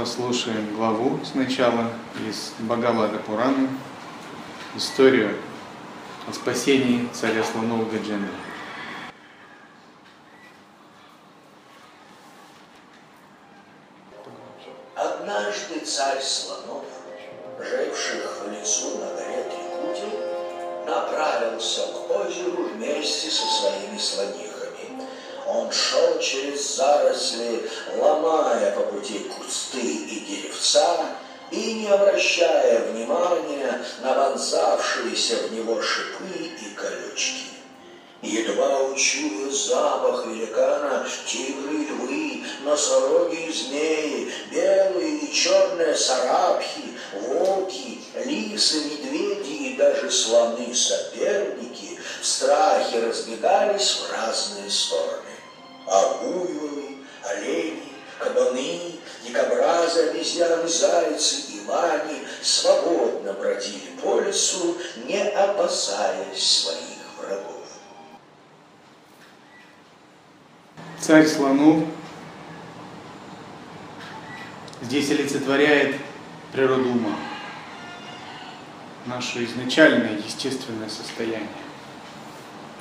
Послушаем главу сначала из Бхагавада Пурана, историю о спасении царя слонов Гаджендра. Обезьяны, зайцы и лани свободно бродили по лесу, не опасаясь своих врагов. Царь слонов здесь олицетворяет природу ума, наше изначальное естественное состояние,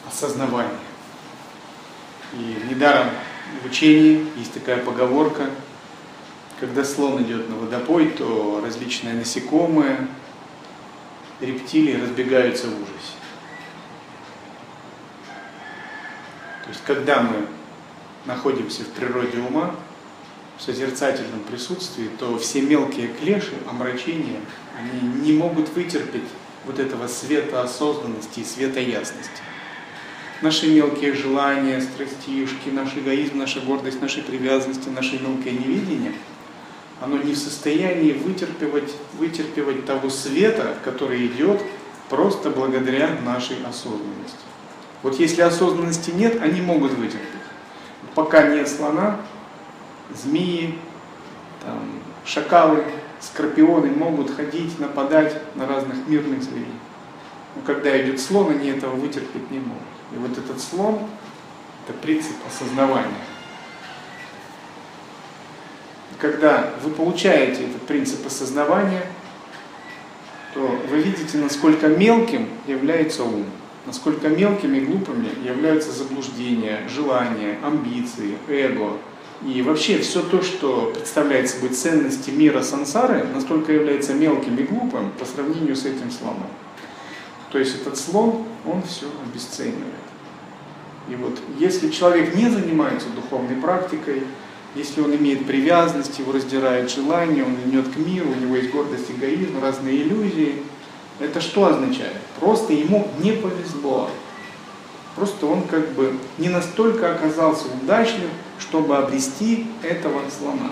осознавание. И недаром в учении есть такая поговорка, когда слон идет на водопой, то различные насекомые, рептилии разбегаются в ужасе. То есть, когда мы находимся в природе ума, в созерцательном присутствии, то все мелкие клеши, омрачения, они не могут вытерпеть вот этого света осознанности и света ясности. Наши мелкие желания, страстишки, наш эгоизм, наша гордость, наши привязанности, наше мелкое невидение, оно не в состоянии вытерпевать, вытерпевать того света, который идет просто благодаря нашей осознанности. Вот если осознанности нет, они могут вытерпеть пока нет слона, змеи, там, шакалы, скорпионы могут ходить, нападать на разных мирных зверей. Но когда идет слон, они этого вытерпеть не могут. И вот этот слон – это принцип осознавания. Когда вы получаете этот принцип осознавания, то вы видите, насколько мелким является ум насколько мелкими и глупыми являются заблуждения, желания, амбиции, эго. И вообще все то, что представляет собой ценности мира сансары, настолько является мелким и глупым по сравнению с этим слоном. То есть этот слон, он все обесценивает. И вот если человек не занимается духовной практикой, если он имеет привязанность, его раздирает желание, он идет к миру, у него есть гордость, эгоизм, разные иллюзии – это что означает? Просто ему не повезло. Просто он как бы не настолько оказался удачным, чтобы обрести этого слона.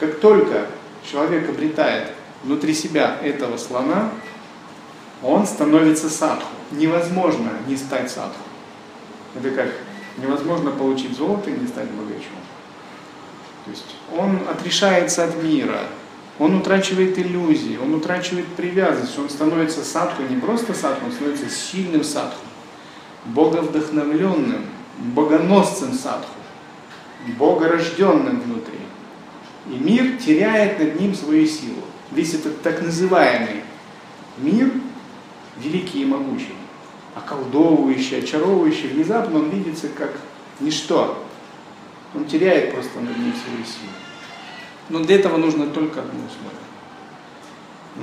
Как только человек обретает внутри себя этого слона, он становится садху. Невозможно не стать садху. Это как невозможно получить золото и не стать богачом. То есть он отрешается от мира, он утрачивает иллюзии, он утрачивает привязанность, он становится садху, не просто садху, он становится сильным садху, боговдохновленным, богоносцем садху, богорожденным внутри. И мир теряет над ним свою силу. Весь этот так называемый мир, великий и могучий, околдовывающий, очаровывающий, внезапно он видится как ничто. Он теряет просто над ним свою силу. Но для этого нужно только одно условие.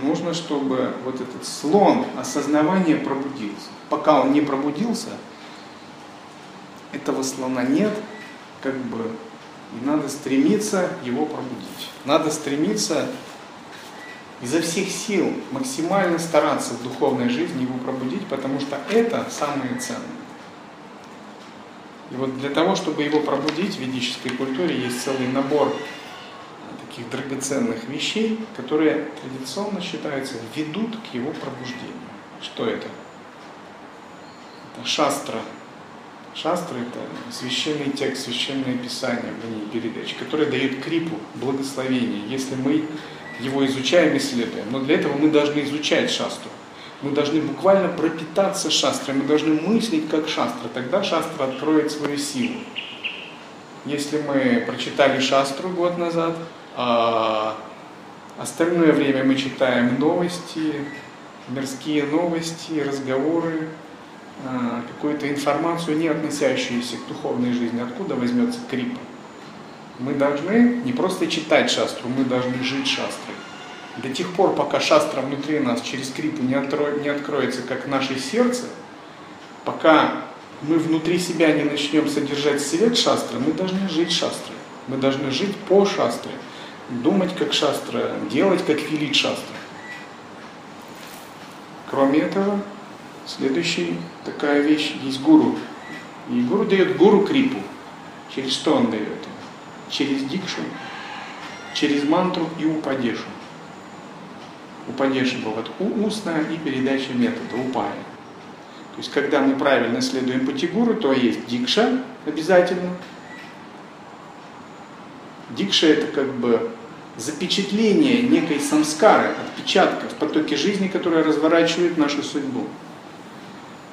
Нужно, чтобы вот этот слон осознавания пробудился. Пока он не пробудился, этого слона нет, как бы, и надо стремиться его пробудить. Надо стремиться изо всех сил максимально стараться в духовной жизни его пробудить, потому что это самое ценное. И вот для того, чтобы его пробудить в ведической культуре, есть целый набор таких драгоценных вещей, которые традиционно считаются, ведут к его пробуждению. Что это? Это шастра. Шастра – это священный текст, священное писание в ней передачи, которое дает крипу, благословение, если мы его изучаем и исследуем. Но для этого мы должны изучать шастру. Мы должны буквально пропитаться шастрой, мы должны мыслить как шастра. Тогда шастра откроет свою силу. Если мы прочитали шастру год назад, а остальное время мы читаем новости, мирские новости, разговоры, а, какую-то информацию, не относящуюся к духовной жизни, откуда возьмется крипа. Мы должны не просто читать шастру, мы должны жить шастрой. До тех пор, пока шастра внутри нас через крипу не, откро... не откроется, как наше сердце, пока мы внутри себя не начнем содержать свет шастры, мы должны жить шастрой. Мы должны жить по шастре, думать как шастра, делать как велит шастра. Кроме этого, следующая такая вещь есть гуру. И гуру дает гуру крипу. Через что он дает? Через дикшу, через мантру и упадешу. Упадеша бывает устная и передача метода, упая. То есть, когда мы правильно следуем пути гуру, то есть дикша обязательно. Дикша это как бы запечатление некой самскары, отпечатка в потоке жизни, которая разворачивает нашу судьбу.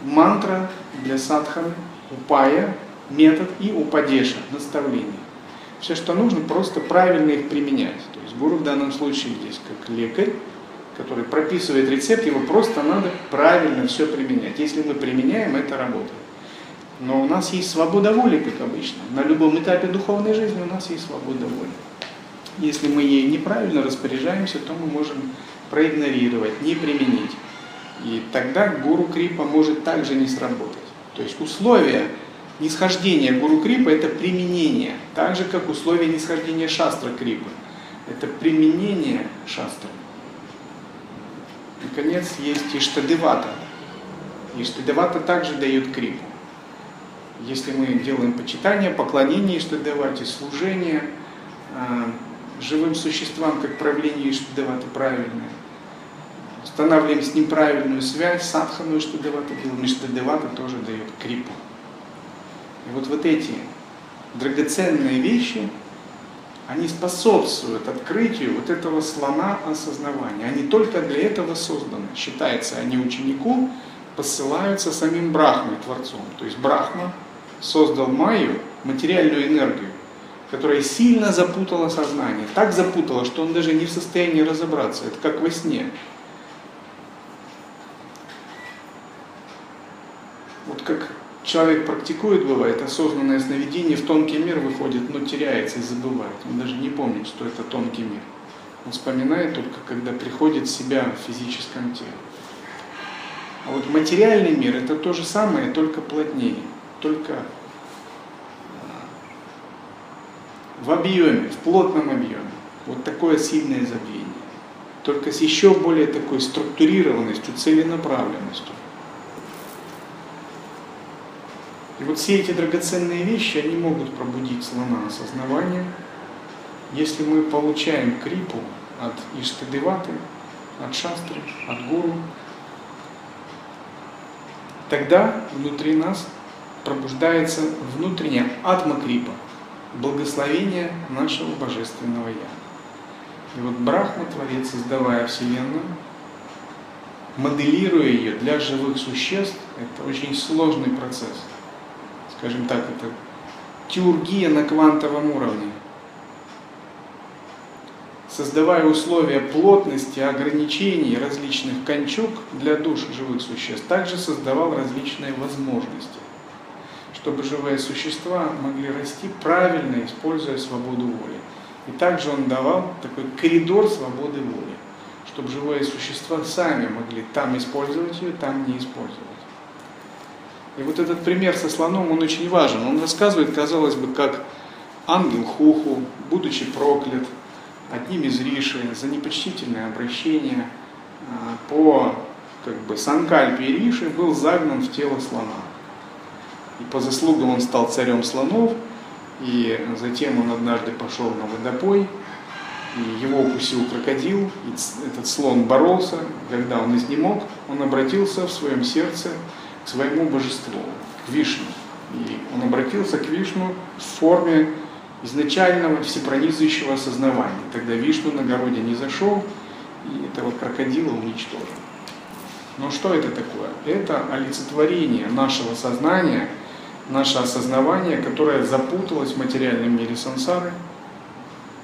Мантра для садханы, упая, метод и упадеша, наставление. Все, что нужно, просто правильно их применять. То есть гуру в данном случае здесь как лекарь, который прописывает рецепт, его просто надо правильно все применять. Если мы применяем, это работает. Но у нас есть свобода воли, как обычно. На любом этапе духовной жизни у нас есть свобода воли. Если мы ей неправильно распоряжаемся, то мы можем проигнорировать, не применить. И тогда гуру крипа может также не сработать. То есть условия нисхождения гуру крипа это применение, так же как условия нисхождения шастра крипа. Это применение шастры. Наконец, есть Иштадевата. Иштадевата также дает крипу. Если мы делаем почитание, поклонение Иштадевате, служение э, живым существам, как правление Иштадеваты правильное, устанавливаем с ним правильную связь, садхану Иштадевата делаем, Иштадевата тоже дает крипу. И вот, вот эти драгоценные вещи – они способствуют открытию вот этого слона осознавания. Они только для этого созданы. Считается, они ученику посылаются самим Брахмой, Творцом. То есть Брахма создал Майю, материальную энергию, которая сильно запутала сознание. Так запутала, что он даже не в состоянии разобраться. Это как во сне. Вот как человек практикует, бывает, осознанное сновидение в тонкий мир выходит, но теряется и забывает. Он даже не помнит, что это тонкий мир. Он вспоминает только, когда приходит в себя в физическом теле. А вот материальный мир это то же самое, только плотнее, только а, в объеме, в плотном объеме. Вот такое сильное забвение. Только с еще более такой структурированностью, целенаправленностью. И вот все эти драгоценные вещи, они могут пробудить слона осознавания, если мы получаем крипу от Иштадеваты, от Шастры, от Гуру, тогда внутри нас пробуждается внутренняя атма-крипа, благословение нашего Божественного Я. И вот Брахма, Творец, создавая Вселенную, моделируя ее для живых существ, это очень сложный процесс – скажем так, это теургия на квантовом уровне. Создавая условия плотности, ограничений, различных кончук для душ живых существ, также создавал различные возможности, чтобы живые существа могли расти правильно, используя свободу воли. И также он давал такой коридор свободы воли, чтобы живые существа сами могли там использовать ее, там не использовать. И вот этот пример со слоном, он очень важен. Он рассказывает, казалось бы, как ангел Хуху, будучи проклят одним из риши за непочтительное обращение а, по как бы, Санкальпе Риши, был загнан в тело слона. И по заслугам он стал царем слонов, и затем он однажды пошел на водопой, и его укусил крокодил, и этот слон боролся, когда он изнемог, он обратился в своем сердце к своему божеству, к Вишну. И он обратился к Вишну в форме изначального всепронизывающего осознавания. Тогда Вишну на городе не зашел и этого крокодила уничтожил. Но что это такое? Это олицетворение нашего сознания, наше осознавание, которое запуталось в материальном мире сансары,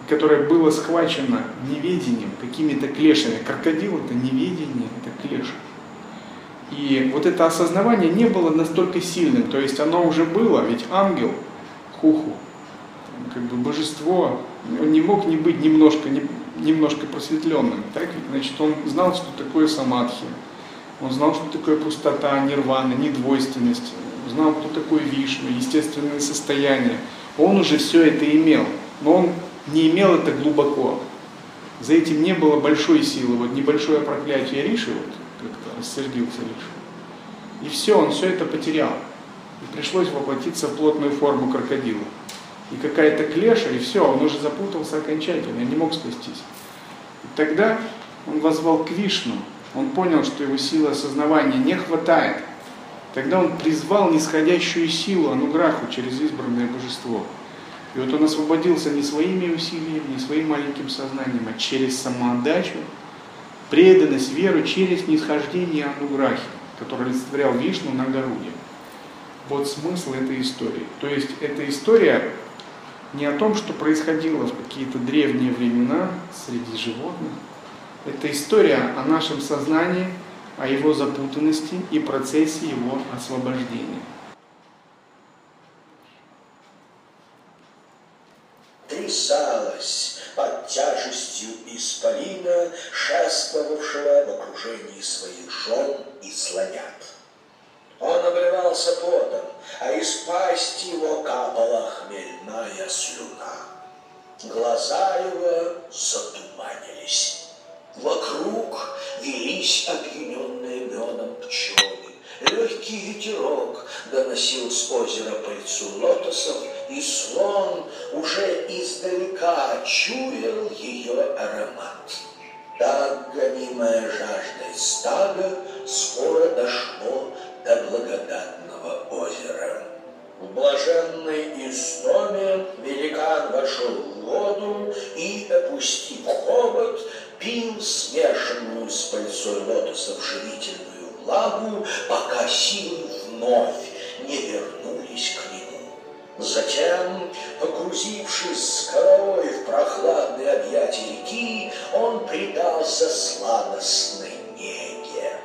которое было схвачено неведением, какими-то клешами. Крокодил это неведение, это клеш. И вот это осознавание не было настолько сильным, то есть оно уже было, ведь ангел, хуху, как бы божество, он не мог не быть немножко, не, немножко просветленным. Так? Значит, он знал, что такое самадхи, он знал, что такое пустота, нирвана, недвойственность, знал, кто такой Вишну, естественное состояние. Он уже все это имел, но он не имел это глубоко. За этим не было большой силы. Вот небольшое проклятие Риши, вот как-то рассердился Риши. И все, он все это потерял. И пришлось воплотиться в плотную форму крокодила. И какая-то клеша, и все, он уже запутался окончательно, не мог спастись. И тогда он возвал к Вишну, он понял, что его силы осознавания не хватает. Тогда он призвал нисходящую силу Ануграху через избранное божество. И вот он освободился не своими усилиями, не своим маленьким сознанием, а через самоотдачу, преданность, веру, через нисхождение Ануграхи, который олицетворял Вишну на Гаруде. Вот смысл этой истории. То есть эта история не о том, что происходило в какие-то древние времена среди животных. Это история о нашем сознании, о его запутанности и процессе его освобождения. Трясалась под тяжестью исполина, шествовавшего в окружении своих жен и слонят. Он обливался потом, а из пасти его капала хмельная слюна. Глаза его затуманились. Вокруг велись опьяненные медом пчелы. Легкий ветерок доносил с озера пыльцу лотосов, и слон уже издалека чуял ее аромат. Так гонимое жаждой стадо скоро дошло до благодатного озера. В блаженной истоме великан вошел в воду и, опустив хобот, пил смешанную с пыльцой лотосов живительную влагу, пока силы вновь не вернулись к нему. Затем, погрузившись с головой в прохладные объятия реки, он предался сладостной неге.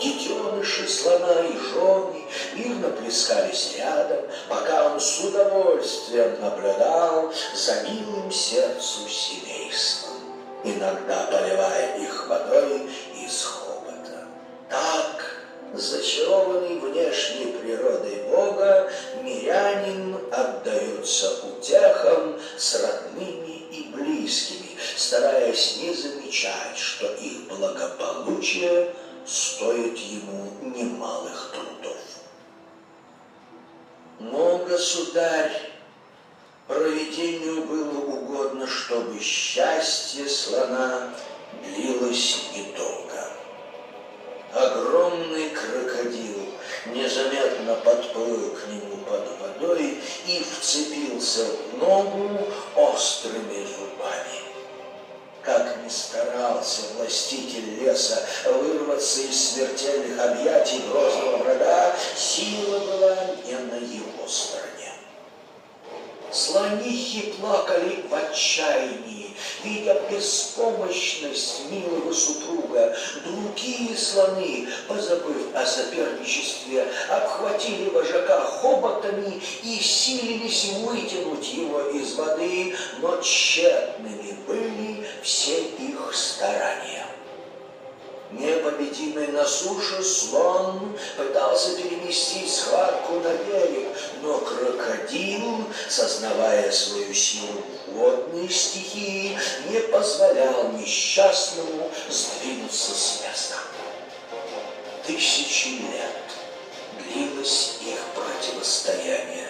Детеныши слона и жены мирно плескались рядом, пока он с удовольствием наблюдал за милым сердцу семейством, иногда поливая их водой из хобота. Так, зачарованный внешней природой Бога, мирянин отдается утехам с родными и близкими, стараясь не замечать, что их благополучие – стоит ему немалых трудов. Но, государь, проведению было угодно, чтобы счастье слона длилось недолго. Огромный крокодил незаметно подплыл к нему под водой и вцепился в ногу острыми зубами. Как ни старался властитель леса вырваться из смертельных объятий грозного врага, сила была не на его стороне. Слонихи плакали в отчаянии, видя беспомощность милого супруга. Другие слоны, позабыв о соперничестве, обхватили вожака хоботами и силились вытянуть его из воды, но тщетными были все их старания. Непобедимый на суше слон пытался переместить схватку на берег, но крокодил, сознавая свою силу водной стихии, не позволял несчастному сдвинуться с места. Тысячи лет длилось их противостояние,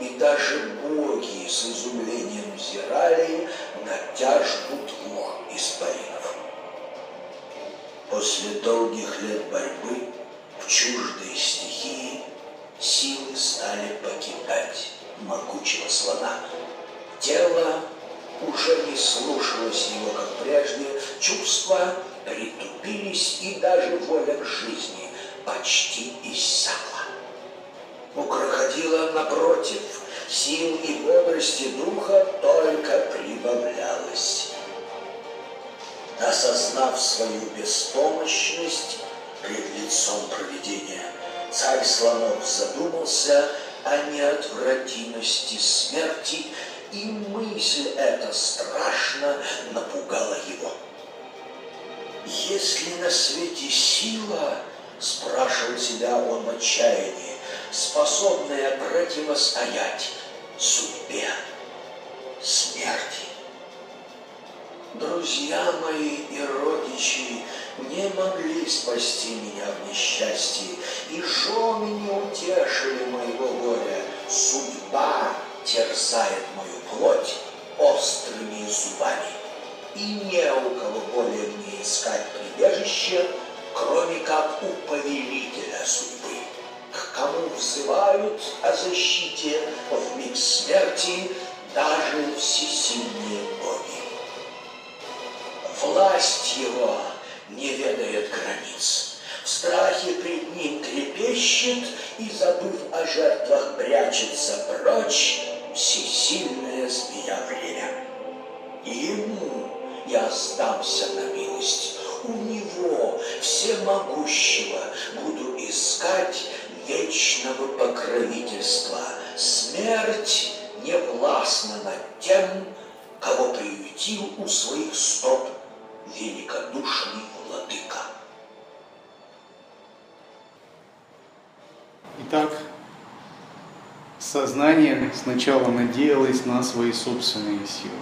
и даже боги с изумлением взирали на тяжбу двух исполинов. После долгих лет борьбы в чуждой стихии силы стали покидать могучего слона. Тело уже не слушалось его, как прежде, чувства притупились, и даже воля к жизни почти иссякла. У напротив, сил и бодрости духа только прибавлялось. Осознав свою беспомощность перед лицом провидения, царь слонов задумался о неотвратимости смерти, и мысль эта страшно напугала его. Есть ли на свете сила, спрашивал себя он в отчаянии, способная противостоять судьбе смерти? Друзья мои и родичи не могли спасти меня в несчастье, и жены не утешили моего горя. Судьба терзает мою плоть острыми зубами, и не у кого более мне искать прибежище, кроме как у повелителя судьбы, к кому взывают о защите в миг смерти даже всесильные боги. Власть его не ведает границ. В страхе пред ним трепещет и, забыв о жертвах, прячется прочь всесильная змея время. Ему я сдамся на милость. У него, всемогущего, буду искать вечного покровительства. Смерть не властна над тем, кого приютил у своих стоп великодушный владыка. Итак, сознание сначала надеялось на свои собственные силы.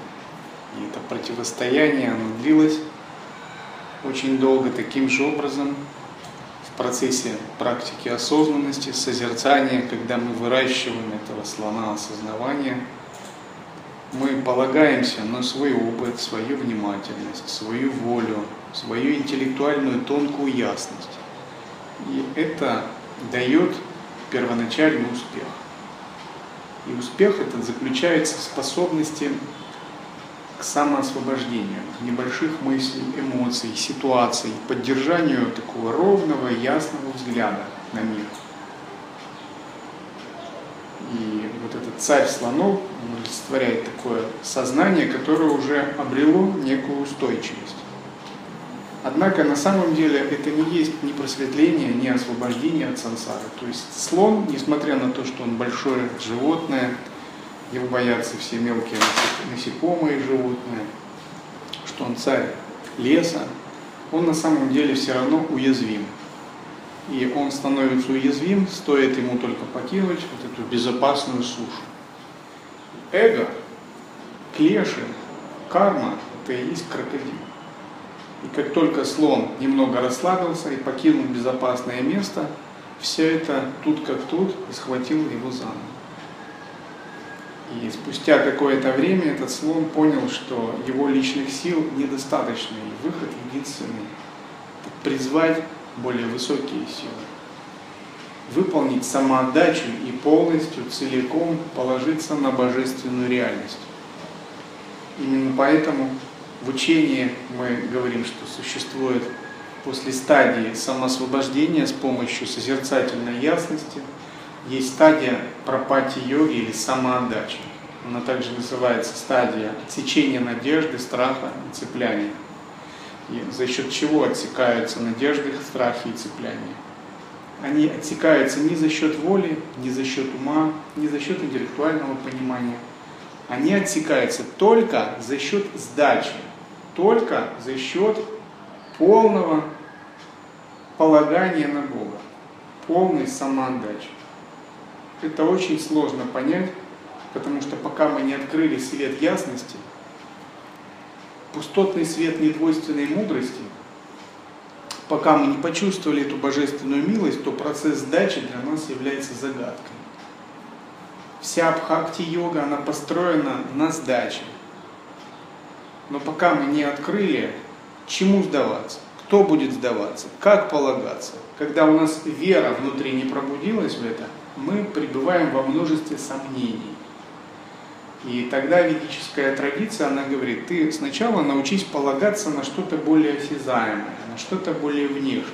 И это противостояние, оно длилось очень долго таким же образом в процессе практики осознанности, созерцания, когда мы выращиваем этого слона осознавания – мы полагаемся на свой опыт, свою внимательность, свою волю, свою интеллектуальную тонкую ясность. И это дает первоначальный успех. И успех этот заключается в способности к самоосвобождению, небольших мыслей, эмоций, ситуаций, поддержанию такого ровного, ясного взгляда на мир. И вот этот царь слонов олицетворяет такое сознание, которое уже обрело некую устойчивость. Однако на самом деле это не есть ни просветление, ни освобождение от сансары. То есть слон, несмотря на то, что он большое животное, его боятся все мелкие насекомые животные, что он царь леса, он на самом деле все равно уязвим и он становится уязвим, стоит ему только покинуть вот эту безопасную сушу. Эго, клеши, карма – это и есть крокодил. И как только слон немного расслабился и покинул безопасное место, все это тут как тут и схватило его за ногу. И спустя какое-то время этот слон понял, что его личных сил недостаточно, и выход единственный – призвать более высокие силы. Выполнить самоотдачу и полностью, целиком положиться на божественную реальность. Именно поэтому в учении мы говорим, что существует после стадии самоосвобождения с помощью созерцательной ясности, есть стадия пропати йоги или самоотдачи. Она также называется стадия отсечения надежды, страха и цепляния. И за счет чего отсекаются надежды, страхи и цепляния? Они отсекаются не за счет воли, не за счет ума, не за счет интеллектуального понимания. Они отсекаются только за счет сдачи, только за счет полного полагания на Бога, полной самоотдачи. Это очень сложно понять, потому что пока мы не открыли свет ясности, пустотный свет недвойственной мудрости, пока мы не почувствовали эту божественную милость, то процесс сдачи для нас является загадкой. Вся абхакти-йога, она построена на сдаче. Но пока мы не открыли, чему сдаваться, кто будет сдаваться, как полагаться, когда у нас вера внутри не пробудилась в это, мы пребываем во множестве сомнений. И тогда ведическая традиция, она говорит, ты сначала научись полагаться на что-то более осязаемое, на что-то более внешнее.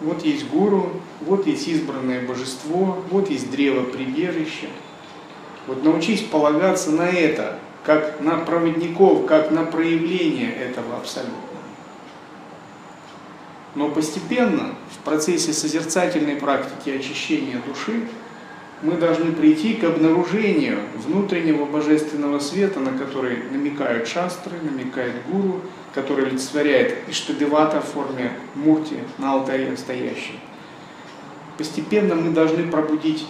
Вот есть гуру, вот есть избранное божество, вот есть древо прибежища. Вот научись полагаться на это, как на проводников, как на проявление этого абсолютно. Но постепенно, в процессе созерцательной практики очищения души, мы должны прийти к обнаружению внутреннего божественного света, на который намекают шастры, намекает гуру, который олицетворяет Иштадевата в форме мурти на алтаре стоящей. Постепенно мы должны пробудить,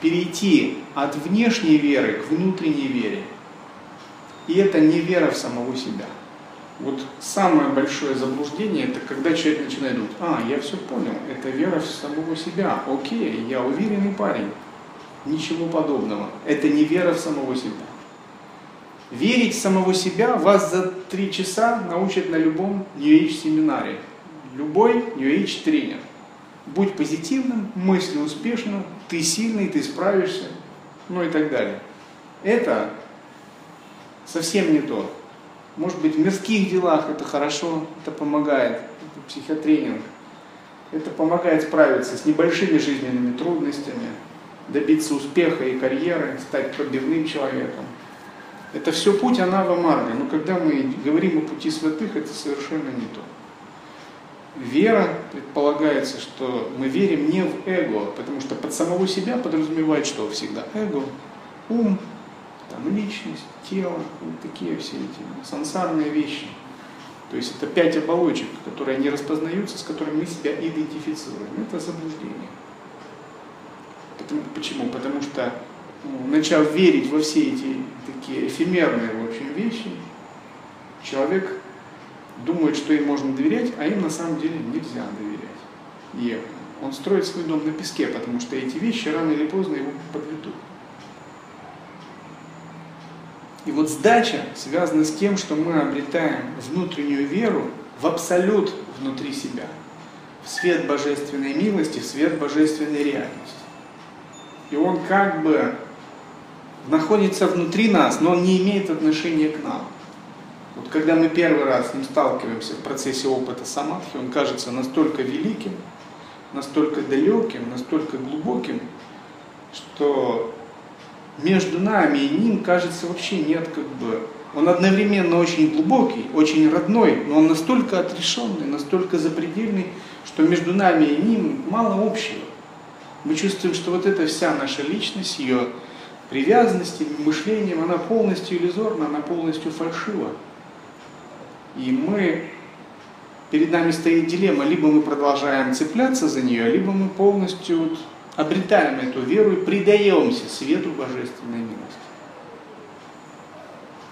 перейти от внешней веры к внутренней вере. И это не вера в самого себя. Вот самое большое заблуждение, это когда человек начинает думать, а, я все понял, это вера в самого себя, окей, я уверенный парень. Ничего подобного. Это не вера в самого себя. Верить в самого себя вас за три часа научат на любом New Age семинаре. Любой New Age тренер. Будь позитивным, мысли успешно, ты сильный, ты справишься, ну и так далее. Это совсем не то. Может быть, в мирских делах это хорошо, это помогает, это психотренинг. Это помогает справиться с небольшими жизненными трудностями, добиться успеха и карьеры, стать пробивным человеком. Это все путь Анава Марга. Но когда мы говорим о пути святых, это совершенно не то. Вера предполагается, что мы верим не в эго, потому что под самого себя подразумевает что всегда? Эго, ум, там, личность, тело, вот такие все эти сансарные вещи. То есть это пять оболочек, которые не распознаются, с которыми мы себя идентифицируем. Это заблуждение. Потому, почему? Потому что ну, начав верить во все эти такие эфемерные в общем, вещи, человек думает, что им можно доверять, а им на самом деле нельзя доверять. И он строит свой дом на песке, потому что эти вещи рано или поздно его подведут. И вот сдача связана с тем, что мы обретаем внутреннюю веру в абсолют внутри себя, в свет божественной милости, в свет божественной реальности. И он как бы находится внутри нас, но он не имеет отношения к нам. Вот когда мы первый раз с ним сталкиваемся в процессе опыта самадхи, он кажется настолько великим, настолько далеким, настолько глубоким, что между нами и ним, кажется, вообще нет как бы... Он одновременно очень глубокий, очень родной, но он настолько отрешенный, настолько запредельный, что между нами и ним мало общего. Мы чувствуем, что вот эта вся наша личность, ее привязанности, мышлением, она полностью иллюзорна, она полностью фальшива. И мы, перед нами стоит дилемма, либо мы продолжаем цепляться за нее, либо мы полностью обретаем эту веру и предаемся свету божественной милости.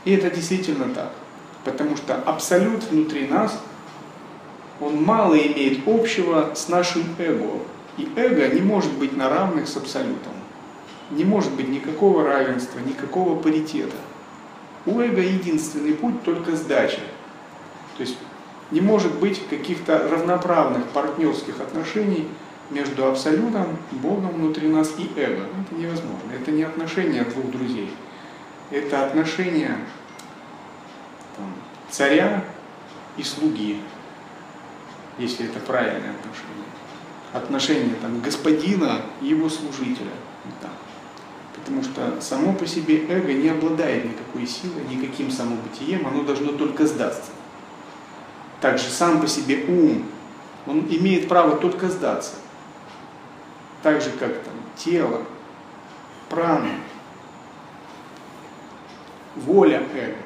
И это действительно так. Потому что абсолют внутри нас, он мало имеет общего с нашим эго. И эго не может быть на равных с абсолютом. Не может быть никакого равенства, никакого паритета. У эго единственный путь только сдача. То есть не может быть каких-то равноправных партнерских отношений между абсолютом, Богом внутри нас и эго. Это невозможно. Это не отношения двух друзей. Это отношения там, царя и слуги, если это правильное отношение. Отношения там, господина и его служителя. Да. Потому что само по себе эго не обладает никакой силой, никаким самобытием, оно должно только сдаться. Также сам по себе ум, он имеет право только сдаться так же как там тело, прана, воля эго.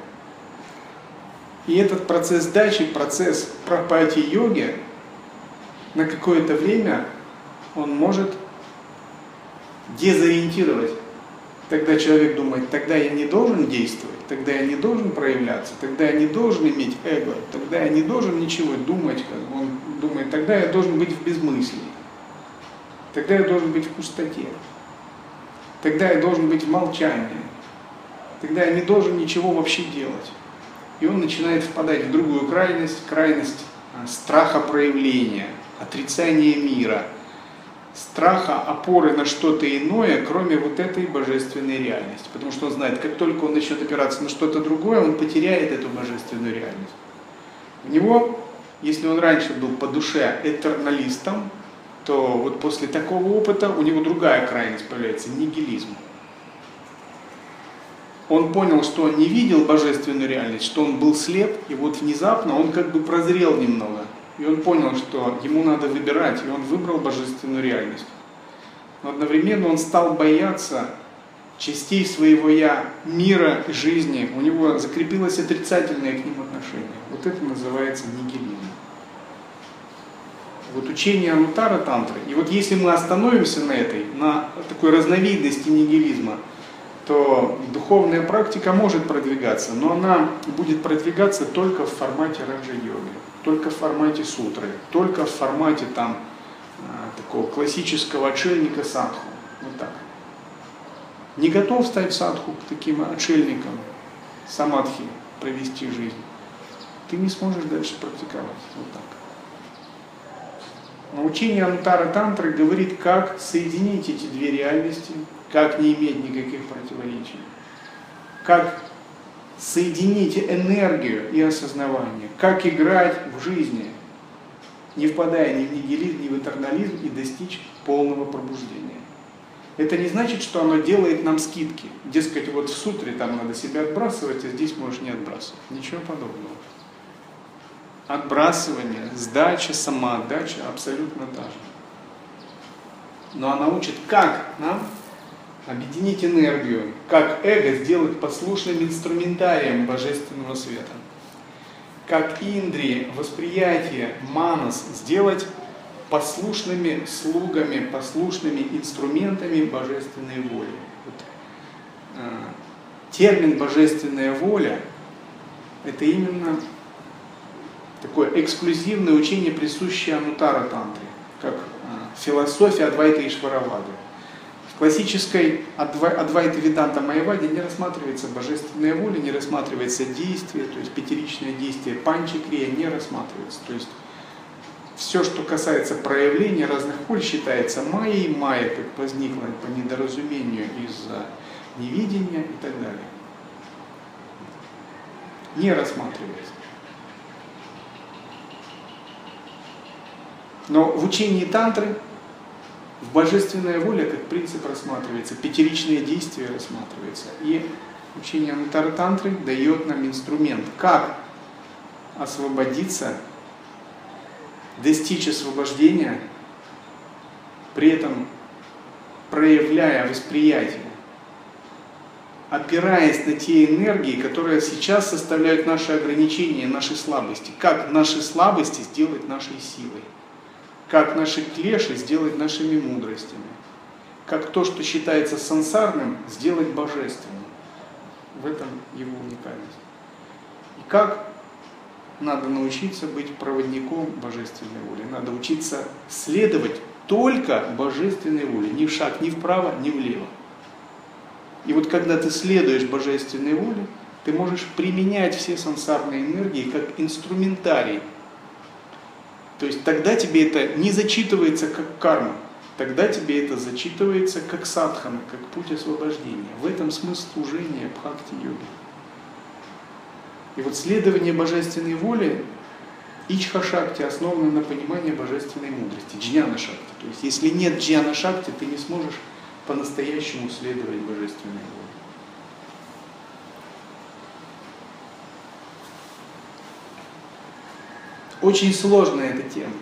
И этот процесс дачи, процесс пропати йоги на какое-то время он может дезориентировать. Тогда человек думает, тогда я не должен действовать, тогда я не должен проявляться, тогда я не должен иметь эго, тогда я не должен ничего думать, как он думает, тогда я должен быть в безмыслии. Тогда я должен быть в пустоте. Тогда я должен быть в молчании. Тогда я не должен ничего вообще делать. И он начинает впадать в другую крайность, крайность а, страха проявления, отрицания мира, страха опоры на что-то иное, кроме вот этой божественной реальности. Потому что он знает, как только он начнет опираться на что-то другое, он потеряет эту божественную реальность. У него, если он раньше был по душе этерналистом, то вот после такого опыта у него другая крайность появляется, нигилизм. Он понял, что он не видел божественную реальность, что он был слеп, и вот внезапно он как бы прозрел немного. И он понял, что ему надо выбирать, и он выбрал божественную реальность. Но одновременно он стал бояться частей своего «я», мира и жизни. У него закрепилось отрицательное к ним отношение. Вот это называется нигилизм. Вот учение Анутара Тантры. И вот если мы остановимся на этой, на такой разновидности нигилизма, то духовная практика может продвигаться, но она будет продвигаться только в формате раджа-йоги, только в формате сутры, только в формате там а, такого классического отшельника садху. Вот так. Не готов стать садху к таким отшельникам, самадхи провести жизнь, ты не сможешь дальше практиковать. Вот так. Учение Антара Тантры говорит, как соединить эти две реальности, как не иметь никаких противоречий, как соединить энергию и осознавание, как играть в жизни, не впадая ни в нигилизм, ни в этернализм и достичь полного пробуждения. Это не значит, что оно делает нам скидки. Дескать, вот в сутре там надо себя отбрасывать, а здесь можешь не отбрасывать. Ничего подобного. Отбрасывание, сдача, самоотдача абсолютно та же. Но она учит, как нам объединить энергию, как эго сделать послушным инструментарием божественного света. Как Индри, восприятие, манас сделать послушными слугами, послушными инструментами божественной воли. Вот, э, термин божественная воля – это именно такое эксклюзивное учение, присущее Анутара Тантре, как э, философия Адвайта Ишваравады. Классической Адвайта Виданта Майяваде не рассматривается божественная воля, не рассматривается действие, то есть пятеричное действие панчикрия не рассматривается. То есть все, что касается проявления разных воль, считается майей, майя как возникла по недоразумению из-за невидения и так далее. Не рассматривается. Но в учении тантры в божественная воля как принцип рассматривается, пятеричное действие рассматривается. И учение Анутара Тантры дает нам инструмент, как освободиться, достичь освобождения, при этом проявляя восприятие, опираясь на те энергии, которые сейчас составляют наши ограничения, наши слабости. Как наши слабости сделать нашей силой как наши клеши сделать нашими мудростями, как то, что считается сансарным, сделать божественным. В этом его уникальность. И как надо научиться быть проводником божественной воли. Надо учиться следовать только божественной воле, ни в шаг ни вправо, ни влево. И вот когда ты следуешь божественной воле, ты можешь применять все сансарные энергии как инструментарий то есть тогда тебе это не зачитывается как карма, тогда тебе это зачитывается как садхана, как путь освобождения. В этом смысл служения бхакти-йоги. И вот следование божественной воли Ичха-шакти основано на понимании божественной мудрости, джняна-шакти. То есть если нет джняна-шакти, ты не сможешь по-настоящему следовать божественной воле. Очень сложная эта тема.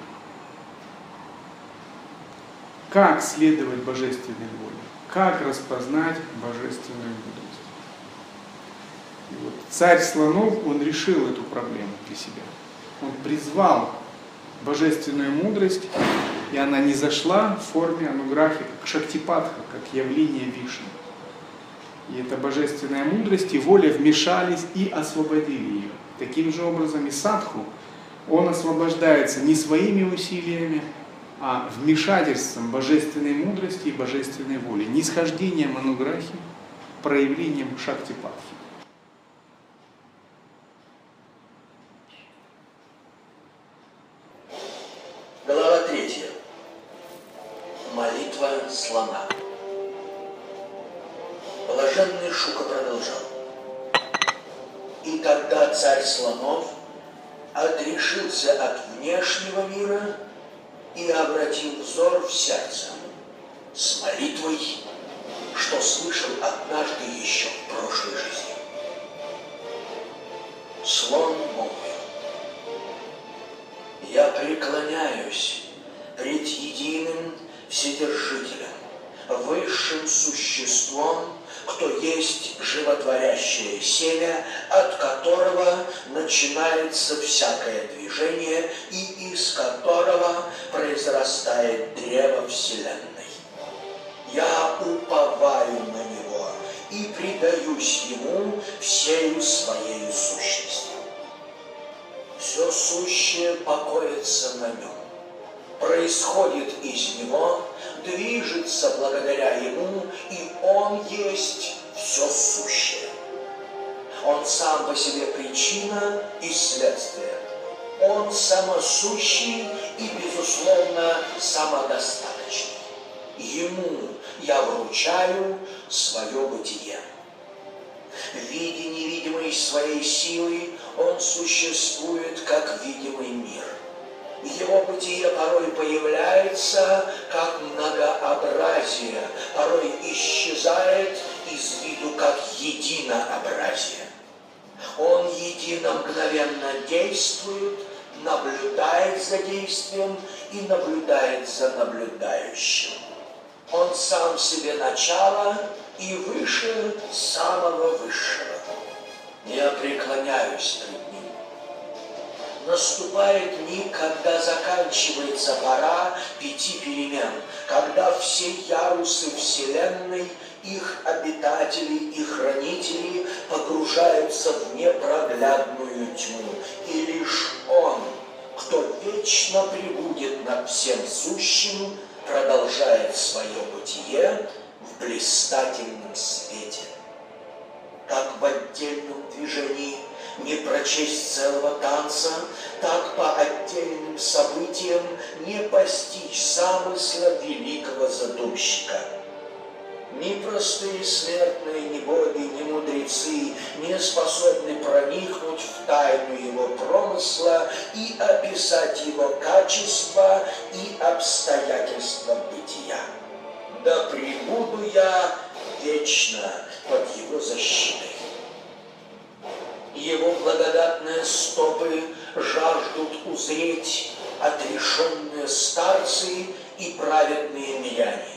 Как следовать божественной воле? Как распознать божественную мудрость? И вот царь слонов, он решил эту проблему для себя. Он призвал божественную мудрость, и она не зашла в форме ануграхи, как шактипатха, как явление Вишны. И эта божественная мудрость и воля вмешались и освободили ее. Таким же образом и садху – он освобождается не своими усилиями, а вмешательством божественной мудрости и божественной воли, нисхождением ануграхи, проявлением шактипатхи. Глава третья. Молитва слона. Блаженный Шука продолжал. И тогда царь слонов отрешился от внешнего мира и обратил взор в сердце с молитвой, что слышал однажды еще в прошлой жизни. Слон молвил, «Я преклоняюсь пред единым Вседержителем, высшим существом, кто есть животворящее семя, от которого начинается всякое движение и из которого произрастает древо Вселенной. Я уповаю на него и предаюсь ему всею своей сущностью. Все сущее покоится на нем, происходит из него, движется благодаря ему, и он есть все сущее. Он сам по себе причина и следствие. Он самосущий и, безусловно, самодостаточный. Ему я вручаю свое бытие. В виде невидимой своей силы он существует как видимый мир. Его бытие порой появляется как многообразие, порой исчезает из виду как единообразие. Он едино мгновенно действует, наблюдает за действием и наблюдает за наблюдающим. Он сам себе начало и выше самого высшего. Я преклоняюсь пред. Наступает миг, когда заканчивается пора пяти перемен, когда все ярусы Вселенной, их обитатели и хранители погружаются в непроглядную тьму, и лишь Он, кто вечно прибудет над всем сущим, продолжает свое бытие в блистательном свете. Как в отдельном движении не прочесть целого танца, так по отдельным событиям не постичь замысла великого задумщика – ни простые смертные, ни боги, ни мудрецы не способны проникнуть в тайну его промысла и описать его качества и обстоятельства бытия. Да пребуду я вечно под его защитой. Его благодатные стопы жаждут узреть отрешенные старцы и праведные миряне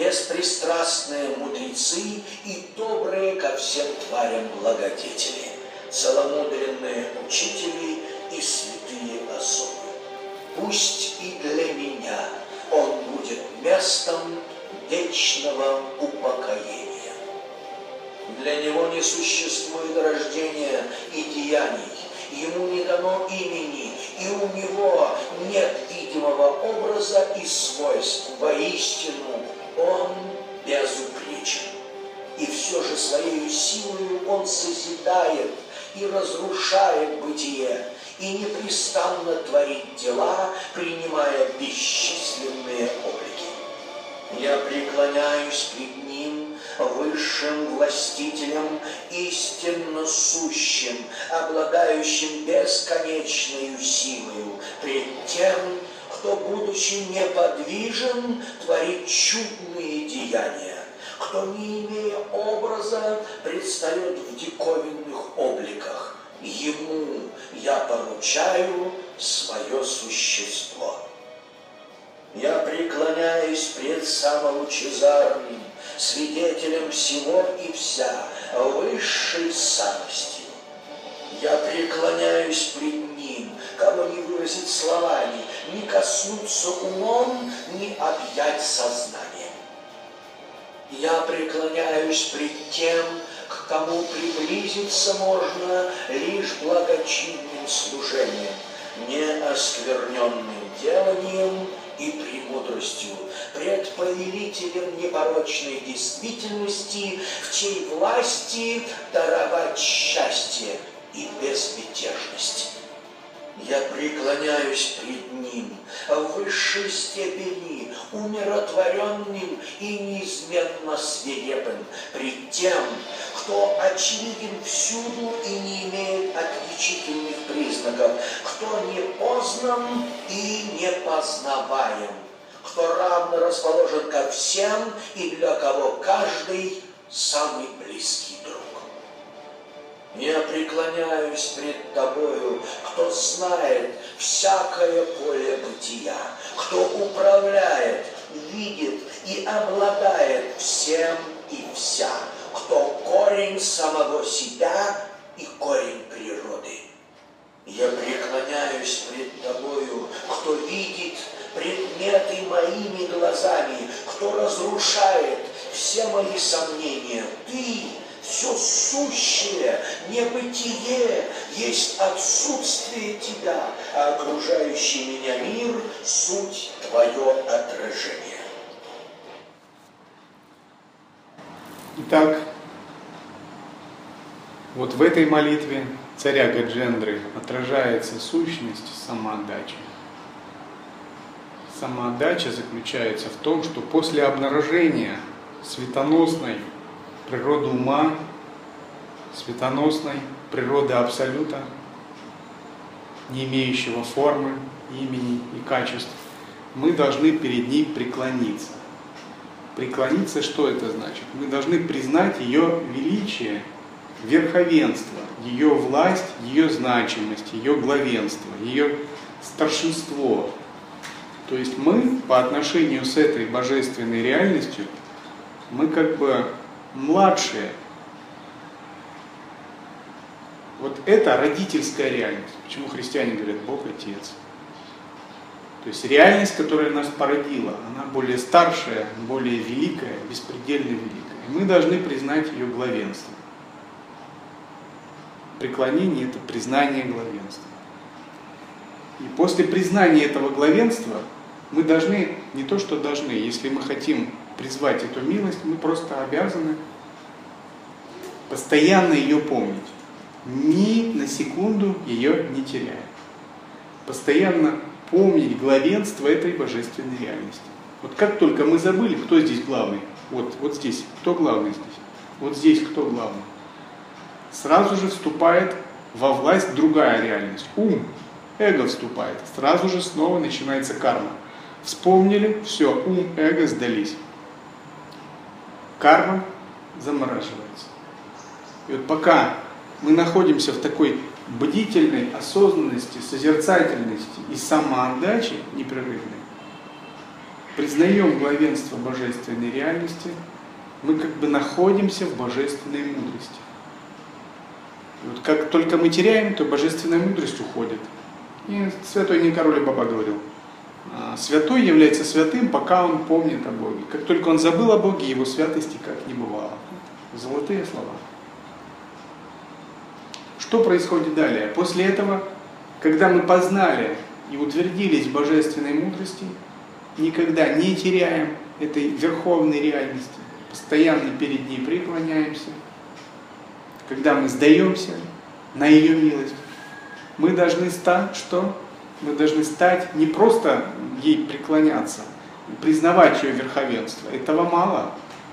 беспристрастные мудрецы и добрые ко всем тварям благодетели, целомудренные учители и святые особы. Пусть и для меня он будет местом вечного упокоения. Для него не существует рождения и деяний, ему не дано имени, и у него нет видимого образа и свойств воистину он безупречен. И все же своей силой он созидает и разрушает бытие, и непрестанно творит дела, принимая бесчисленные облики. Я преклоняюсь пред высшим властителем, истинно сущим, обладающим бесконечной силою, пред тем, кто, будучи неподвижен, творит чудные деяния, кто, не имея образа, предстает в диковинных обликах. Ему я поручаю свое существо. Я преклоняюсь пред самолучезарным, свидетелем всего и вся, высшей самости. Я преклоняюсь пред ним, кого не выразить словами, не коснуться умом, не объять сознанием. Я преклоняюсь пред тем, к кому приблизиться можно лишь благочинным служением, не оскверненным деланием и премудростью, пред повелителем непорочной действительности, в чьей власти даровать счастье и безмятежность. Я преклоняюсь пред Ним в высшей степени, умиротворенным и неизменно свирепым, пред тем, кто очевиден всюду и не имеет отличительных признаков, кто не и не познаваем, кто равно расположен ко всем и для кого каждый самый близкий друг. Я преклоняюсь пред Тобою, кто знает всякое поле бытия, кто управляет, видит и обладает всем и вся, кто корень самого себя и корень природы. Я преклоняюсь пред Тобою, кто видит предметы моими глазами, кто разрушает все мои сомнения. Ты все сущее, небытие есть отсутствие тебя, а окружающий меня мир – суть твое отражение. Итак, вот в этой молитве царя Гаджендры отражается сущность самоотдачи. Самоотдача заключается в том, что после обнаружения светоносной природы ума, светоносной природы Абсолюта, не имеющего формы, имени и качеств, мы должны перед ней преклониться. Преклониться, что это значит? Мы должны признать ее величие, верховенство, ее власть, ее значимость, ее главенство, ее старшинство. То есть мы по отношению с этой божественной реальностью, мы как бы младшие. Вот это родительская реальность. Почему христиане говорят Бог Отец? То есть реальность, которая нас породила, она более старшая, более великая, беспредельно великая. И мы должны признать ее главенство. Преклонение – это признание главенства. И после признания этого главенства мы должны, не то что должны, если мы хотим призвать эту милость, мы просто обязаны постоянно ее помнить, ни на секунду ее не теряя. Постоянно помнить главенство этой божественной реальности. Вот как только мы забыли, кто здесь главный, вот, вот здесь, кто главный здесь, вот здесь кто главный, сразу же вступает во власть другая реальность, ум, эго вступает, сразу же снова начинается карма. Вспомнили, все, ум, эго сдались карма замораживается. И вот пока мы находимся в такой бдительной осознанности, созерцательности и самоотдаче непрерывной, признаем главенство божественной реальности, мы как бы находимся в божественной мудрости. И вот как только мы теряем, то божественная мудрость уходит. И святой Никороль Баба говорил – святой является святым, пока он помнит о Боге. Как только он забыл о Боге, его святости как не бывало. Золотые слова. Что происходит далее? После этого, когда мы познали и утвердились в божественной мудрости, никогда не теряем этой верховной реальности, постоянно перед ней преклоняемся, когда мы сдаемся на ее милость, мы должны стать, что? Мы должны стать не просто ей преклоняться, признавать ее верховенство. Этого мало.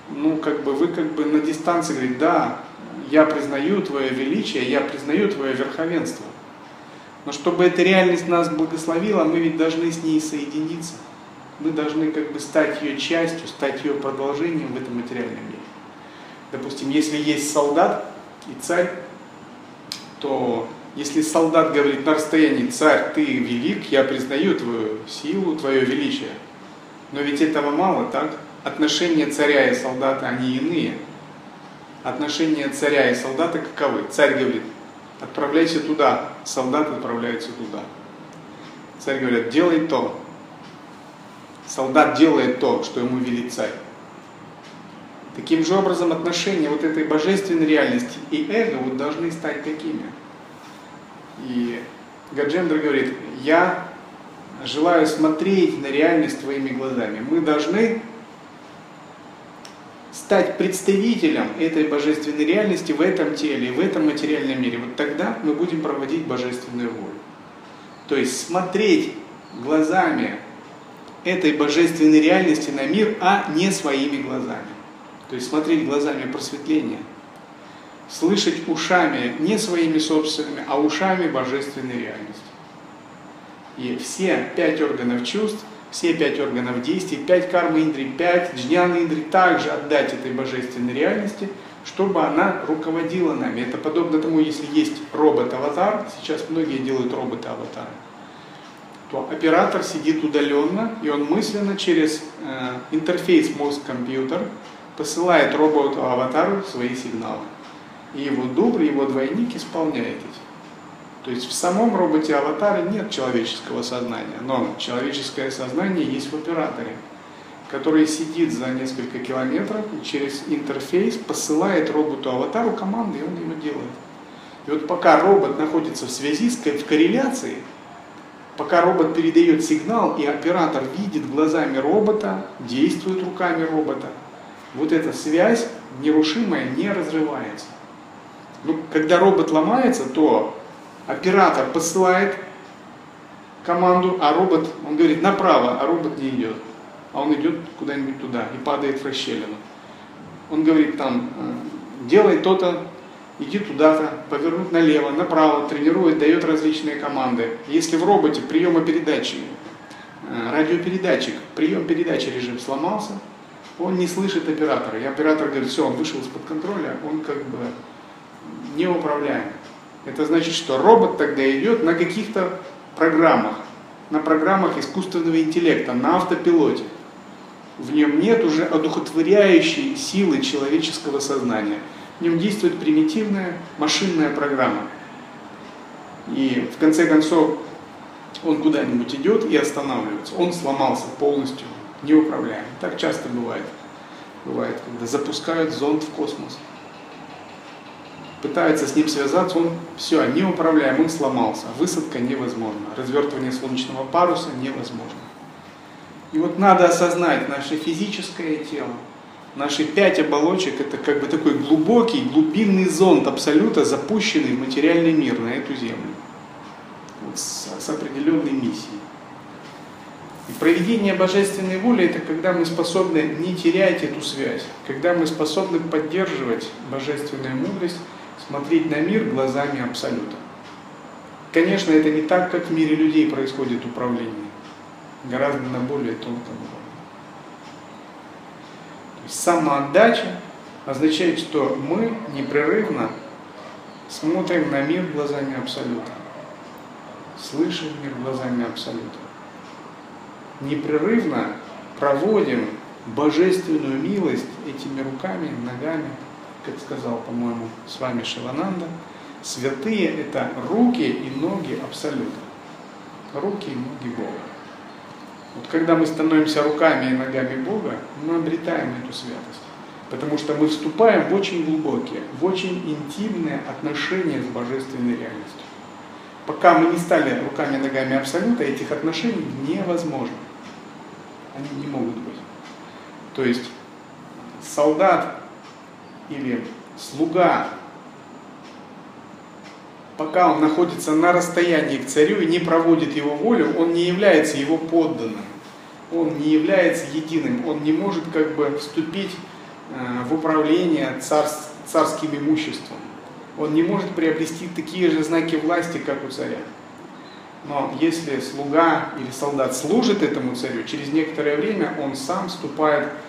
Ну, как бы вы как бы на дистанции говорите, да, я признаю твое величие, я признаю твое верховенство. Но чтобы эта реальность нас благословила, мы ведь должны с ней соединиться. Мы должны как бы стать ее частью, стать ее продолжением в этом материальном мире. Допустим, если есть солдат и царь, то если солдат говорит на расстоянии, царь, ты велик, я признаю твою силу, твое величие. Но ведь этого мало, так? Отношения царя и солдата, они иные. Отношения царя и солдата каковы? Царь говорит, отправляйся туда, солдат отправляется туда. Царь говорит, делай то. Солдат делает то, что ему велит царь. Таким же образом отношения вот этой божественной реальности и эго вот должны стать какими? И Гаджендра говорит, я желаю смотреть на реальность твоими глазами. Мы должны стать представителем этой божественной реальности в этом теле, в этом материальном мире. Вот тогда мы будем проводить божественную волю. То есть смотреть глазами этой божественной реальности на мир, а не своими глазами. То есть смотреть глазами просветления. Слышать ушами, не своими собственными, а ушами божественной реальности. И все пять органов чувств, все пять органов действий, пять кармы индри, пять джняны индри также отдать этой божественной реальности, чтобы она руководила нами. Это подобно тому, если есть робот-аватар, сейчас многие делают роботы-аватары, то оператор сидит удаленно, и он мысленно через э, интерфейс мозг-компьютер посылает роботу-аватару свои сигналы. И его дубль, его двойник исполняет. То есть в самом роботе-аватаре нет человеческого сознания, но человеческое сознание есть в операторе, который сидит за несколько километров и через интерфейс посылает роботу-аватару команды, и он его делает. И вот пока робот находится в связи, в корреляции, пока робот передает сигнал, и оператор видит глазами робота, действует руками робота, вот эта связь нерушимая не разрывается. Ну, когда робот ломается, то оператор посылает команду, а робот, он говорит направо, а робот не идет. А он идет куда-нибудь туда и падает в расщелину. Он говорит там, «Э, делай то-то, иди туда-то, повернуть налево, направо, тренирует, дает различные команды. Если в роботе приемопередатчик, э, радиопередатчик, прием передачи режим сломался, он не слышит оператора. И оператор говорит, все, он вышел из-под контроля, он как бы неуправляем. Это значит, что робот тогда идет на каких-то программах, на программах искусственного интеллекта, на автопилоте. В нем нет уже одухотворяющей силы человеческого сознания. В нем действует примитивная машинная программа. И в конце концов он куда-нибудь идет и останавливается. Он сломался полностью, неуправляем. Так часто бывает. Бывает, когда запускают зонд в космос пытается с ним связаться, он все, неуправляем, он сломался, высадка невозможна, развертывание солнечного паруса невозможно. И вот надо осознать наше физическое тело, наши пять оболочек, это как бы такой глубокий, глубинный зонд абсолюта, запущенный в материальный мир, на эту землю, вот с, с определенной миссией. И проведение божественной воли это когда мы способны не терять эту связь, когда мы способны поддерживать божественную мудрость смотреть на мир глазами Абсолюта. Конечно, это не так, как в мире людей происходит управление, гораздо на более тонком уровне. То есть самоотдача означает, что мы непрерывно смотрим на мир глазами Абсолюта, слышим мир глазами Абсолюта, непрерывно проводим божественную милость этими руками, ногами, как сказал, по-моему, с вами Шивананда, святые – это руки и ноги Абсолюта. Руки и ноги Бога. Вот когда мы становимся руками и ногами Бога, мы обретаем эту святость. Потому что мы вступаем в очень глубокие, в очень интимные отношения с божественной реальностью. Пока мы не стали руками и ногами Абсолюта, этих отношений невозможно. Они не могут быть. То есть солдат или слуга, пока он находится на расстоянии к царю и не проводит его волю, он не является его подданным, он не является единым, он не может как бы вступить э, в управление царс, царским имуществом. Он не может приобрести такие же знаки власти, как у царя. Но если слуга или солдат служит этому царю, через некоторое время он сам вступает в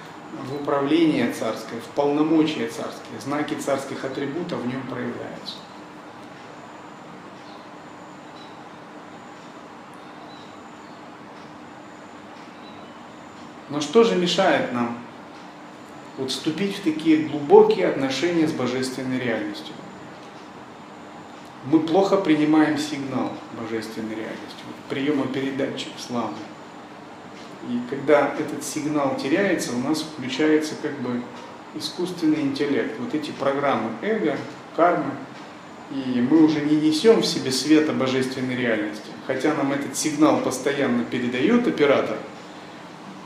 управление царское, в полномочия царские, знаки царских атрибутов в нем проявляются. Но что же мешает нам вот вступить в такие глубокие отношения с божественной реальностью? Мы плохо принимаем сигнал божественной реальности, вот приемопередатчик славный. И когда этот сигнал теряется, у нас включается как бы искусственный интеллект. Вот эти программы эго, кармы, и мы уже не несем в себе света божественной реальности. Хотя нам этот сигнал постоянно передает оператор,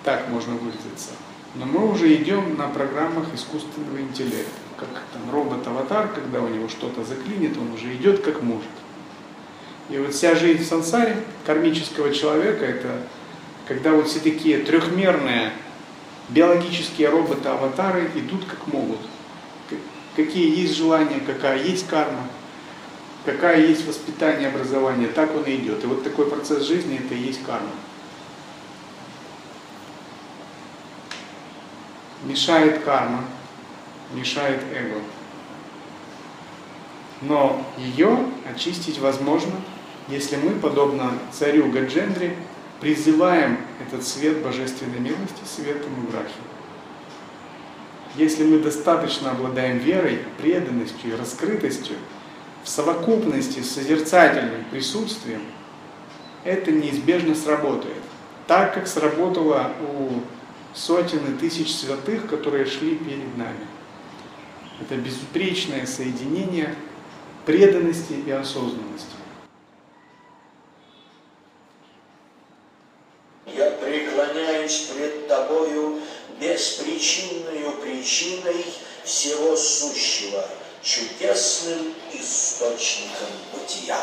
так можно выразиться. Но мы уже идем на программах искусственного интеллекта. Как там робот-аватар, когда у него что-то заклинит, он уже идет как может. И вот вся жизнь в сансаре кармического человека – это когда вот все такие трехмерные биологические роботы-аватары идут как могут. какие есть желания, какая есть карма, какая есть воспитание, образование, так он и идет. И вот такой процесс жизни это и есть карма. Мешает карма, мешает эго. Но ее очистить возможно, если мы, подобно царю Гаджендре, призываем этот свет божественной милости светом и. Если мы достаточно обладаем верой, преданностью и раскрытостью, в совокупности с созерцательным присутствием, это неизбежно сработает. Так, как сработало у сотен и тысяч святых, которые шли перед нами. Это безупречное соединение преданности и осознанности. Я преклоняюсь пред Тобою беспричинную причиной всего сущего, чудесным источником бытия.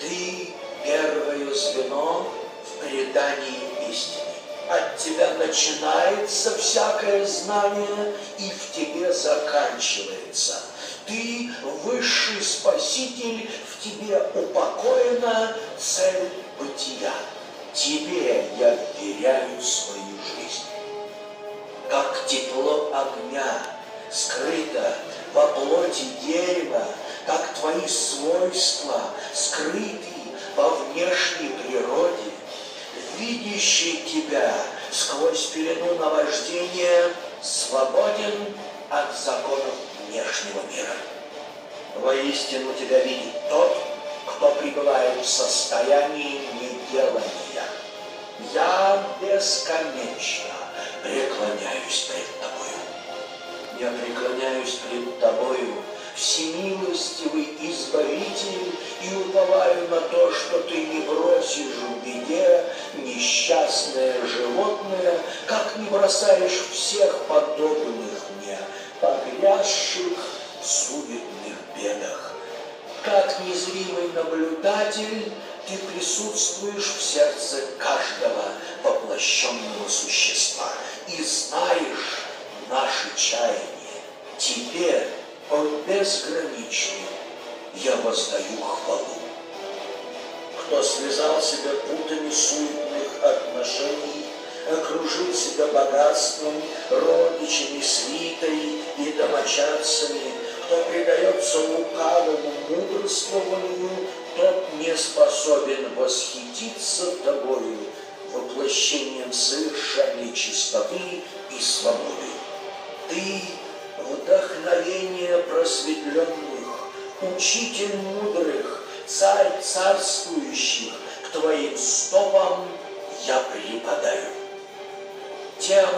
Ты первое звено в предании истины. От тебя начинается всякое знание и в тебе заканчивается – ты высший спаситель, в тебе упокоена цель бытия. Тебе я вверяю свою жизнь. Как тепло огня скрыто во плоти дерева, как твои свойства скрыты во внешней природе, видящий тебя сквозь пелену наваждения, свободен от законов внешнего мира. Воистину тебя видит тот, кто пребывает в состоянии неделания. Я бесконечно преклоняюсь пред тобою. Я преклоняюсь пред тобою, всемилостивый Избавитель, и уповаю на то, что ты не бросишь в беде несчастное животное, как не бросаешь всех подобных мне, погрязших в суетных бедах. Как незримый наблюдатель ты присутствуешь в сердце каждого воплощенного существа и знаешь наши чаяния. Тебе, он безграничный, я воздаю хвалу. Кто связал себя путами суетных отношений, окружил себя богатством, родичами, свитой и домочадцами, кто предается лукавому мудрствованию, тот не способен восхититься тобою, воплощением совершенной чистоты и свободы. Ты – вдохновение просветленных, учитель мудрых, царь царствующих, к твоим стопам я припадаю тем,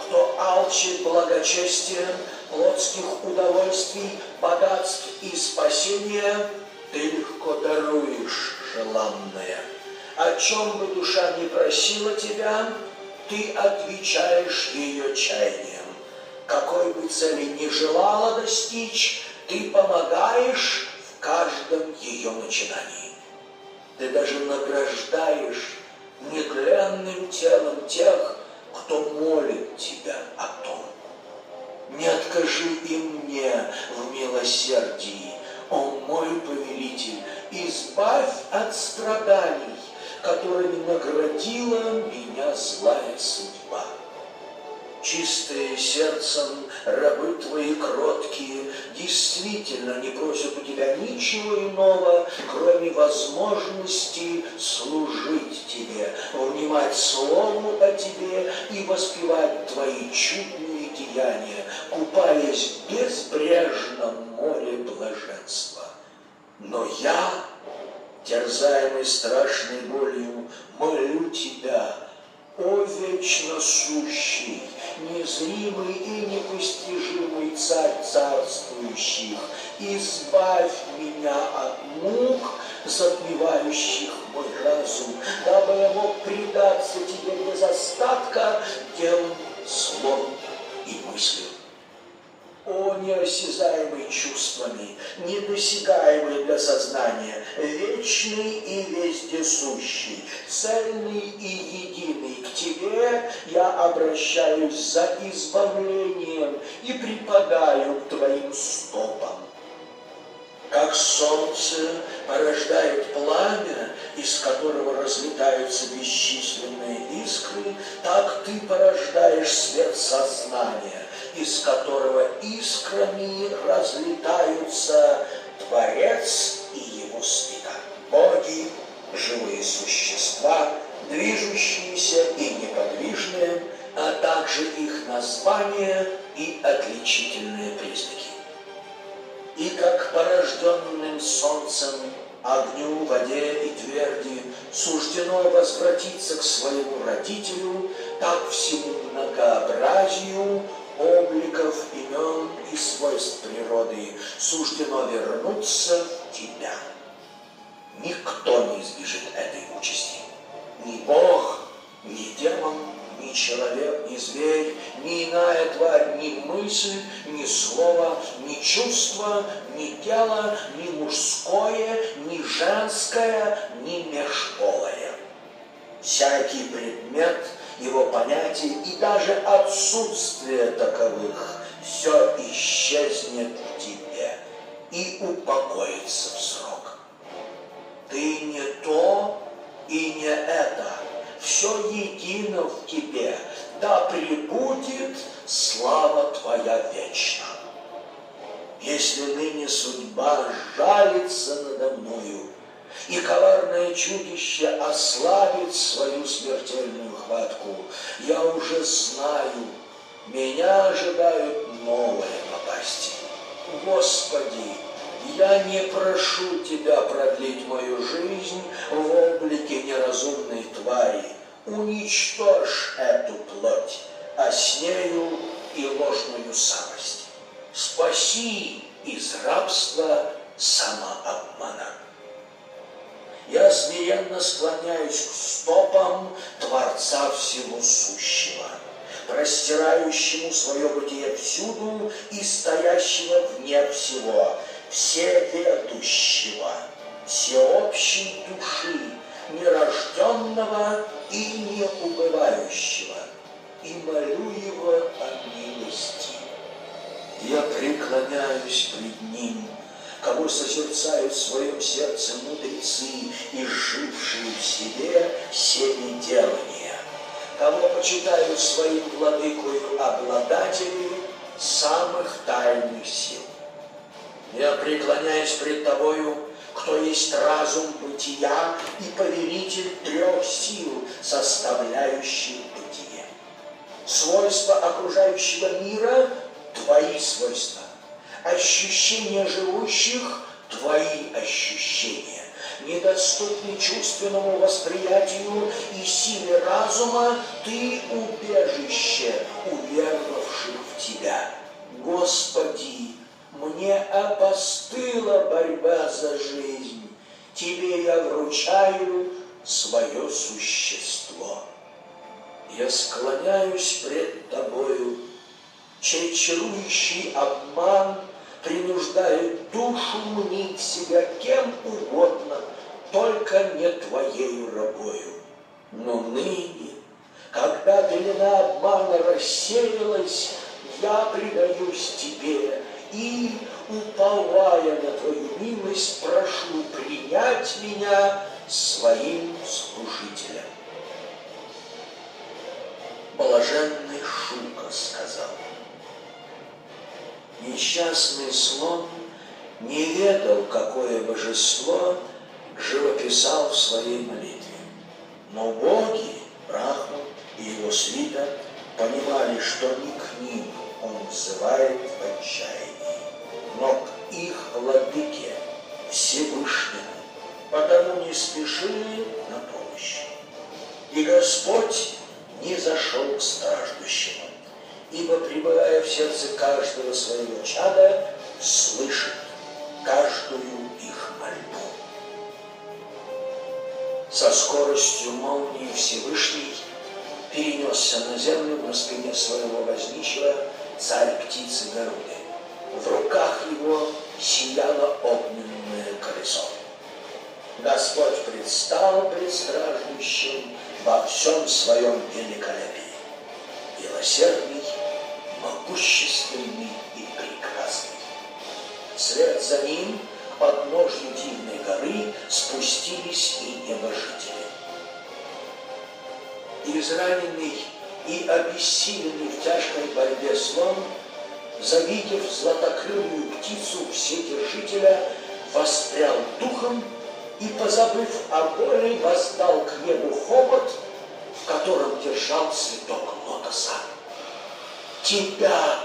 кто алчит благочестием, плотских удовольствий, богатств и спасения, ты легко даруешь желанное. О чем бы душа не просила тебя, ты отвечаешь ее чаянием. Какой бы цели не желала достичь, ты помогаешь в каждом ее начинании. Ты даже награждаешь неглянным телом тех, кто молит тебя о том. Не откажи и мне в милосердии, о мой повелитель, избавь от страданий, которыми наградила меня злая судьба. Чистые сердцем, рабы твои кроткие, действительно не просят у тебя ничего иного, кроме возможности служить тебе, внимать слову о тебе и воспевать твои чудные деяния, купаясь в безбрежном море блаженства. Но я, терзаемый страшной болью, молю тебя, о вечно сущий, незримый и непостижимый царь царствующих, избавь меня от мук, затмевающих мой разум, дабы я мог предаться тебе без остатка делом, словом мыслью. О, неосязаемый чувствами, недосягаемый для сознания, вечный и вездесущий, цельный и единый. К Тебе я обращаюсь за избавлением и припадаю к Твоим стопам. Как солнце порождает пламя, из которого разлетаются бесчисленные искры, так ты порождаешь свет сознания, из которого искрами разлетаются Творец и его света. Боги, живые существа, движущиеся и неподвижные, а также их названия и отличительные признаки и как порожденным солнцем, огню, воде и тверди суждено возвратиться к своему родителю, так всему многообразию обликов, имен и свойств природы суждено вернуться в тебя. Никто не избежит этой участи. Ни Бог, ни демон, ни человек, ни зверь, ни иная тварь, ни мысль, ни слово, ни чувство, ни тело, ни мужское, ни женское, ни межполое. Всякий предмет, его понятие и даже отсутствие таковых все исчезнет в тебе и упокоится в срок. Ты не то и не это – все едино в тебе, да пребудет слава Твоя вечна. Если ныне судьба жалится надо мною, и коварное чудище ослабит свою смертельную хватку, я уже знаю, меня ожидают новые напасти. Господи, я не прошу Тебя продлить мою жизнь в облике неразумной твари. Уничтожь эту плоть, а с нею и ложную самость. Спаси из рабства самообмана. Я смиренно склоняюсь к стопам Творца всего сущего, простирающему свое бытие всюду и стоящего вне всего, всеведущего, всеобщей души, нерожденного и неубывающего, и молю его о милости. Я преклоняюсь пред ним, кого созерцают в своем сердце мудрецы и жившие в себе семи делания, кого почитают своим владыкою обладатели самых тайных сил. Я преклоняюсь пред Тобою, кто есть разум бытия и повелитель трех сил, составляющих бытие. Свойства окружающего мира – Твои свойства. Ощущения живущих – Твои ощущения. Недоступны чувственному восприятию и силе разума Ты убежище, уверовавших в Тебя. Господи, мне опостыла борьба за жизнь. Тебе я вручаю свое существо. Я склоняюсь пред тобою, чей чарующий обман принуждает душу мнить себя кем угодно, только не твоею рабою. Но ныне, когда пелена обмана рассеялась, я предаюсь тебе, и, уповая на Твою милость, прошу принять меня своим служителем. Блаженный Шука сказал, несчастный слон не ведал, какое божество живописал в своей молитве. Но боги, Брахма и его свита понимали, что не к ним он взывает в отчаянии но к их владыке Всевышнему, потому не спешили на помощь. И Господь не зашел к страждущему, ибо, пребывая в сердце каждого своего чада, слышит каждую их мольбу. Со скоростью молнии Всевышний перенесся на землю на спине своего возничего царь птицы Горуды. В руках его сияла Господь предстал пред во всем своем великолепии. Милосердный, могущественный и прекрасный. Вслед за ним к подножью дивной горы спустились и небожители. Израненный и обессиленный в тяжкой борьбе слон, завидев златокрылую птицу вседержителя, воспрял духом и, позабыв о боли, воздал к небу хобот, в котором держал цветок лотоса. Тебя,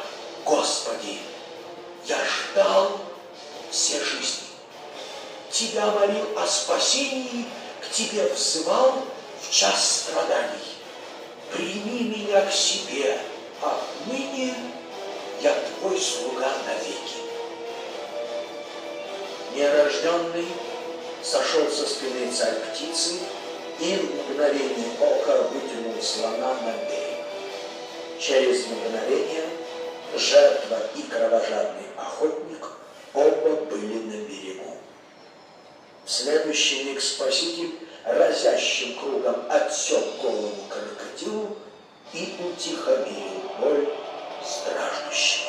Господи, я ждал все жизни. Тебя молил о спасении, к Тебе взывал в час страданий. Прими меня к себе, отныне я Твой слуга навеки. Нерожденный сошел со спины царь птицы и в мгновение ока вытянул слона на берег. Через мгновение жертва и кровожадный охотник оба были на берегу. В следующий миг спаситель разящим кругом отсек голову крокодилу и утихомирил боль страждущего.